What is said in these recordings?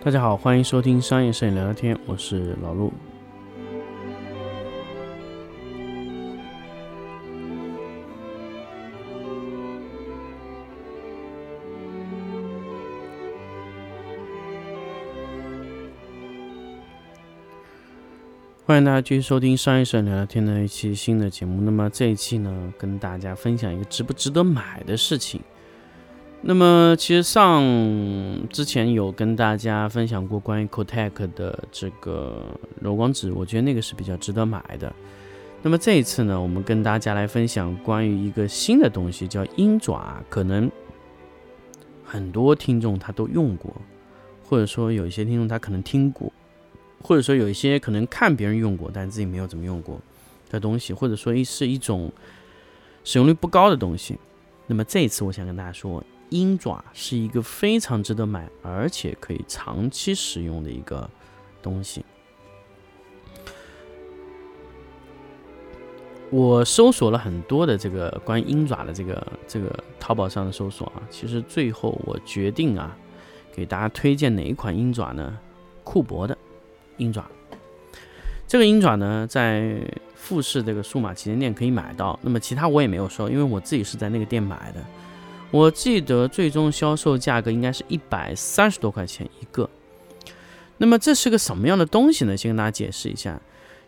大家好，欢迎收听商业摄影聊聊天，我是老陆。欢迎大家继续收听商业摄影聊聊天的一期新的节目。那么这一期呢，跟大家分享一个值不值得买的事情。那么其实上之前有跟大家分享过关于 Kotek 的这个柔光纸，我觉得那个是比较值得买的。那么这一次呢，我们跟大家来分享关于一个新的东西，叫鹰爪。可能很多听众他都用过，或者说有一些听众他可能听过。或者说有一些可能看别人用过，但自己没有怎么用过的东西，或者说一是一种使用率不高的东西。那么这一次我想跟大家说，鹰爪是一个非常值得买，而且可以长期使用的一个东西。我搜索了很多的这个关于鹰爪的这个这个淘宝上的搜索啊，其实最后我决定啊，给大家推荐哪一款鹰爪呢？库博的。鹰爪，这个鹰爪呢，在富士这个数码旗舰店可以买到。那么其他我也没有收，因为我自己是在那个店买的。我记得最终销售价格应该是一百三十多块钱一个。那么这是个什么样的东西呢？先跟大家解释一下。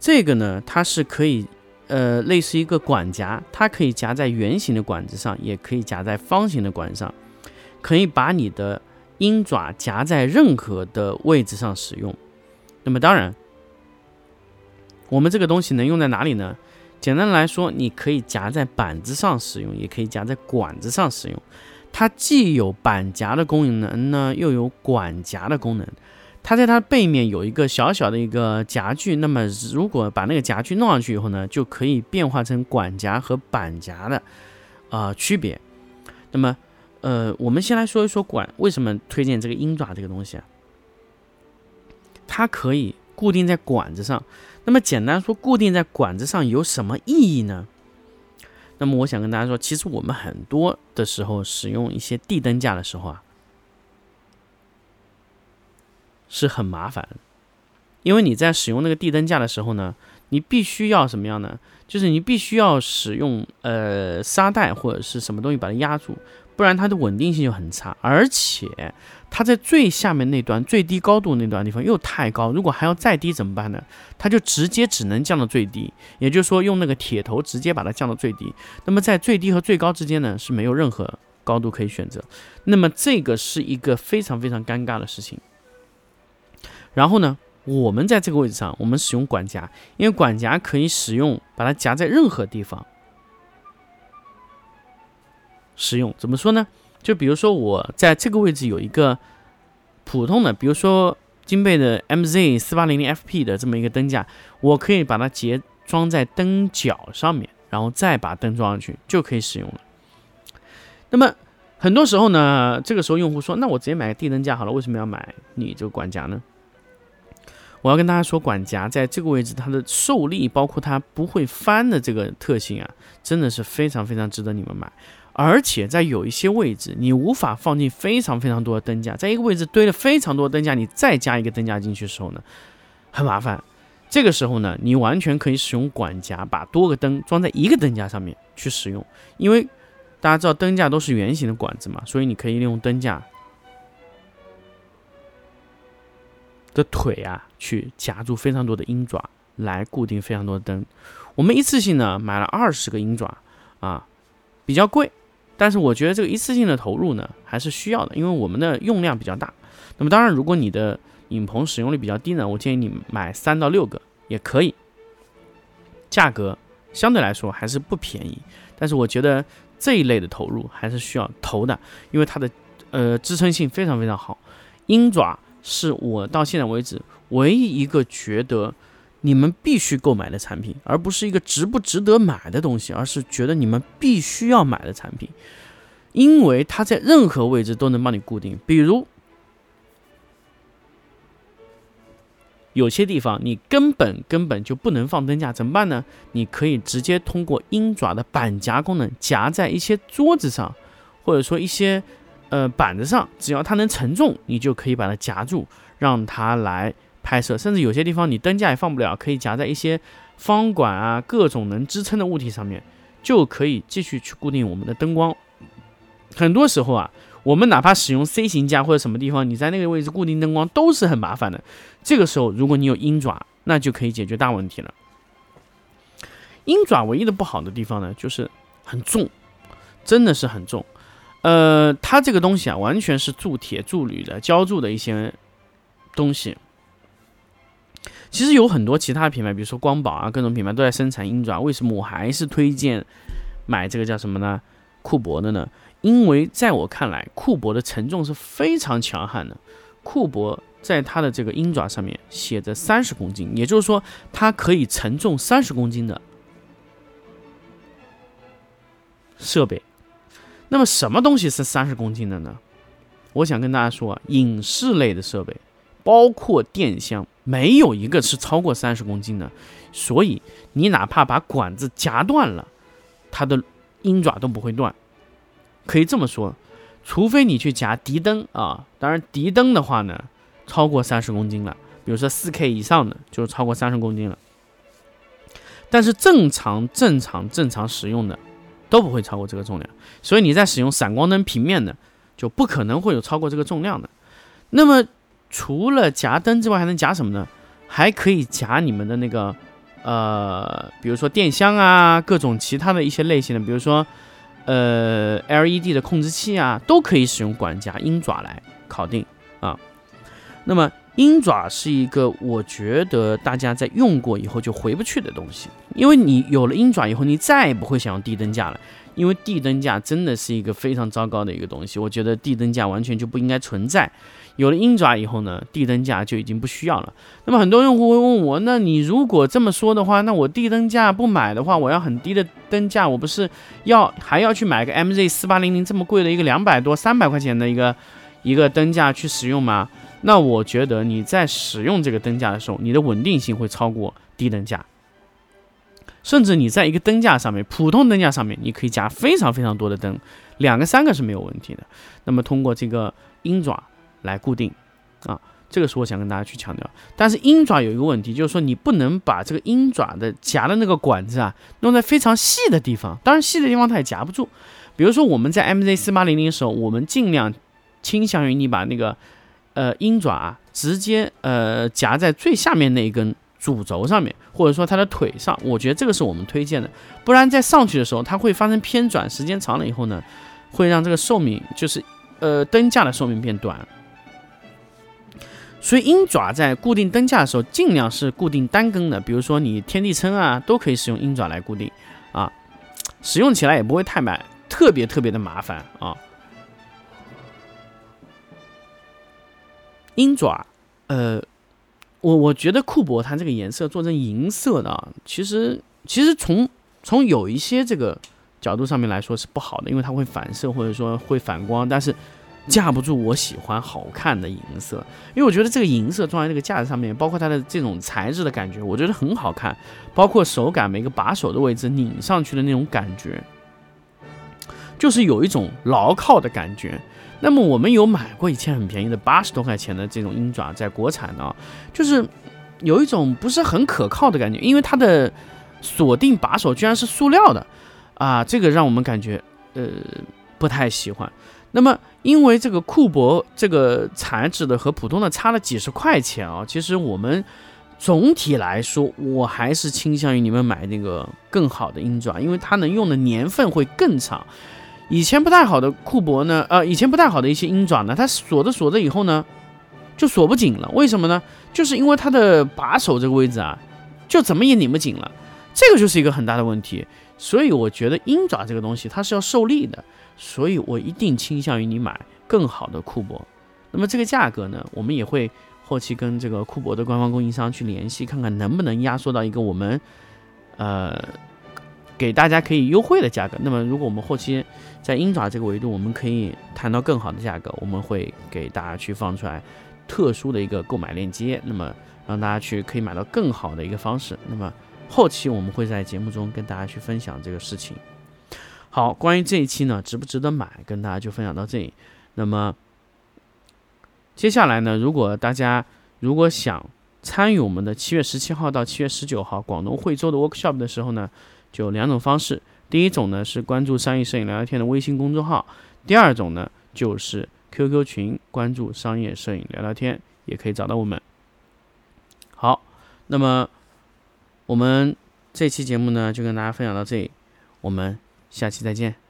这个呢，它是可以，呃，类似一个管夹，它可以夹在圆形的管子上，也可以夹在方形的管上，可以把你的鹰爪夹在任何的位置上使用。那么当然，我们这个东西能用在哪里呢？简单来说，你可以夹在板子上使用，也可以夹在管子上使用。它既有板夹的功能呢，又有管夹的功能。它在它背面有一个小小的一个夹具，那么如果把那个夹具弄上去以后呢，就可以变化成管夹和板夹的啊区别。那么，呃，我们先来说一说管为什么推荐这个鹰爪这个东西啊？它可以固定在管子上，那么简单说，固定在管子上有什么意义呢？那么我想跟大家说，其实我们很多的时候使用一些地灯架的时候啊，是很麻烦，因为你在使用那个地灯架的时候呢，你必须要什么样呢？就是你必须要使用呃沙袋或者是什么东西把它压住。不然它的稳定性就很差，而且它在最下面那端最低高度那段地方又太高，如果还要再低怎么办呢？它就直接只能降到最低，也就是说用那个铁头直接把它降到最低。那么在最低和最高之间呢是没有任何高度可以选择，那么这个是一个非常非常尴尬的事情。然后呢，我们在这个位置上，我们使用管夹，因为管夹可以使用把它夹在任何地方。使用怎么说呢？就比如说我在这个位置有一个普通的，比如说金贝的 MZ 四八零零 FP 的这么一个灯架，我可以把它结装在灯脚上面，然后再把灯装上去就可以使用了。那么很多时候呢，这个时候用户说：“那我直接买个地灯架好了，为什么要买你这个管夹呢？”我要跟大家说，管夹在这个位置它的受力，包括它不会翻的这个特性啊，真的是非常非常值得你们买。而且在有一些位置，你无法放进非常非常多的灯架，在一个位置堆了非常多的灯架，你再加一个灯架进去的时候呢，很麻烦。这个时候呢，你完全可以使用管夹，把多个灯装在一个灯架上面去使用。因为大家知道灯架都是圆形的管子嘛，所以你可以利用灯架的腿啊，去夹住非常多的鹰爪，来固定非常多的灯。我们一次性呢买了二十个鹰爪啊，比较贵。但是我觉得这个一次性的投入呢，还是需要的，因为我们的用量比较大。那么当然，如果你的影棚使用率比较低呢，我建议你买三到六个也可以。价格相对来说还是不便宜，但是我觉得这一类的投入还是需要投的，因为它的呃支撑性非常非常好。鹰爪是我到现在为止唯一一个觉得。你们必须购买的产品，而不是一个值不值得买的东西，而是觉得你们必须要买的产品，因为它在任何位置都能帮你固定。比如，有些地方你根本根本就不能放灯架，怎么办呢？你可以直接通过鹰爪的板夹功能夹在一些桌子上，或者说一些呃板子上，只要它能承重，你就可以把它夹住。让它来拍摄，甚至有些地方你灯架也放不了，可以夹在一些方管啊各种能支撑的物体上面，就可以继续去固定我们的灯光。很多时候啊，我们哪怕使用 C 型架或者什么地方，你在那个位置固定灯光都是很麻烦的。这个时候，如果你有鹰爪，那就可以解决大问题了。鹰爪唯一的不好的地方呢，就是很重，真的是很重。呃，它这个东西啊，完全是铸铁、铸铝的浇铸的一些东西。其实有很多其他品牌，比如说光宝啊，各种品牌都在生产鹰爪。为什么我还是推荐买这个叫什么呢？库珀的呢？因为在我看来，库珀的承重是非常强悍的。库珀在它的这个鹰爪上面写着三十公斤，也就是说，它可以承重三十公斤的。设备，那么什么东西是三十公斤的呢？我想跟大家说啊，影视类的设备，包括电箱，没有一个是超过三十公斤的。所以你哪怕把管子夹断了，它的鹰爪都不会断。可以这么说，除非你去夹笛灯啊，当然笛灯的话呢，超过三十公斤了。比如说四 K 以上的，就是超过三十公斤了。但是正常、正常、正常使用的。都不会超过这个重量，所以你在使用闪光灯平面的，就不可能会有超过这个重量的。那么除了夹灯之外，还能夹什么呢？还可以夹你们的那个，呃，比如说电箱啊，各种其他的一些类型的，比如说呃 LED 的控制器啊，都可以使用管夹鹰爪来搞定啊。那么鹰爪是一个，我觉得大家在用过以后就回不去的东西，因为你有了鹰爪以后，你再也不会想用地灯架了，因为地灯架真的是一个非常糟糕的一个东西，我觉得地灯架完全就不应该存在。有了鹰爪以后呢，地灯架就已经不需要了。那么很多用户会问我，那你如果这么说的话，那我地灯架不买的话，我要很低的灯架，我不是要还要去买个 MZ 四八零零这么贵的一个两百多三百块钱的一个一个灯架去使用吗？那我觉得你在使用这个灯架的时候，你的稳定性会超过低灯架，甚至你在一个灯架上面，普通灯架上面，你可以加非常非常多的灯，两个三个是没有问题的。那么通过这个鹰爪来固定，啊，这个是我想跟大家去强调。但是鹰爪有一个问题，就是说你不能把这个鹰爪的夹的那个管子啊，弄在非常细的地方，当然细的地方它也夹不住。比如说我们在 MZ 四八零零的时候，我们尽量倾向于你把那个。呃，鹰爪啊，直接呃夹在最下面那一根主轴上面，或者说它的腿上，我觉得这个是我们推荐的。不然在上去的时候，它会发生偏转，时间长了以后呢，会让这个寿命就是呃灯架的寿命变短。所以鹰爪在固定灯架的时候，尽量是固定单根的，比如说你天地撑啊，都可以使用鹰爪来固定啊，使用起来也不会太慢，特别特别的麻烦啊。鹰爪，呃，我我觉得库珀它这个颜色做成银色的啊，其实其实从从有一些这个角度上面来说是不好的，因为它会反射或者说会反光，但是架不住我喜欢好看的银色，因为我觉得这个银色装在这个架子上面，包括它的这种材质的感觉，我觉得很好看，包括手感每个把手的位置拧上去的那种感觉，就是有一种牢靠的感觉。那么我们有买过以前很便宜的八十多块钱的这种鹰爪，在国产的，就是有一种不是很可靠的感觉，因为它的锁定把手居然是塑料的，啊，这个让我们感觉呃不太喜欢。那么因为这个库珀这个材质的和普通的差了几十块钱啊，其实我们总体来说，我还是倾向于你们买那个更好的鹰爪，因为它能用的年份会更长。以前不太好的库珀呢，呃，以前不太好的一些鹰爪呢，它锁着锁着以后呢，就锁不紧了。为什么呢？就是因为它的把手这个位置啊，就怎么也拧不紧了。这个就是一个很大的问题。所以我觉得鹰爪这个东西它是要受力的，所以我一定倾向于你买更好的库珀。那么这个价格呢，我们也会后期跟这个库珀的官方供应商去联系，看看能不能压缩到一个我们，呃。给大家可以优惠的价格。那么，如果我们后期在鹰爪这个维度，我们可以谈到更好的价格，我们会给大家去放出来特殊的一个购买链接，那么让大家去可以买到更好的一个方式。那么后期我们会在节目中跟大家去分享这个事情。好，关于这一期呢，值不值得买，跟大家就分享到这里。那么接下来呢，如果大家如果想参与我们的七月十七号到七月十九号广东惠州的 workshop 的时候呢，就两种方式。第一种呢是关注商业摄影聊聊天的微信公众号，第二种呢就是 QQ 群关注商业摄影聊聊天，也可以找到我们。好，那么我们这期节目呢就跟大家分享到这里，我们下期再见。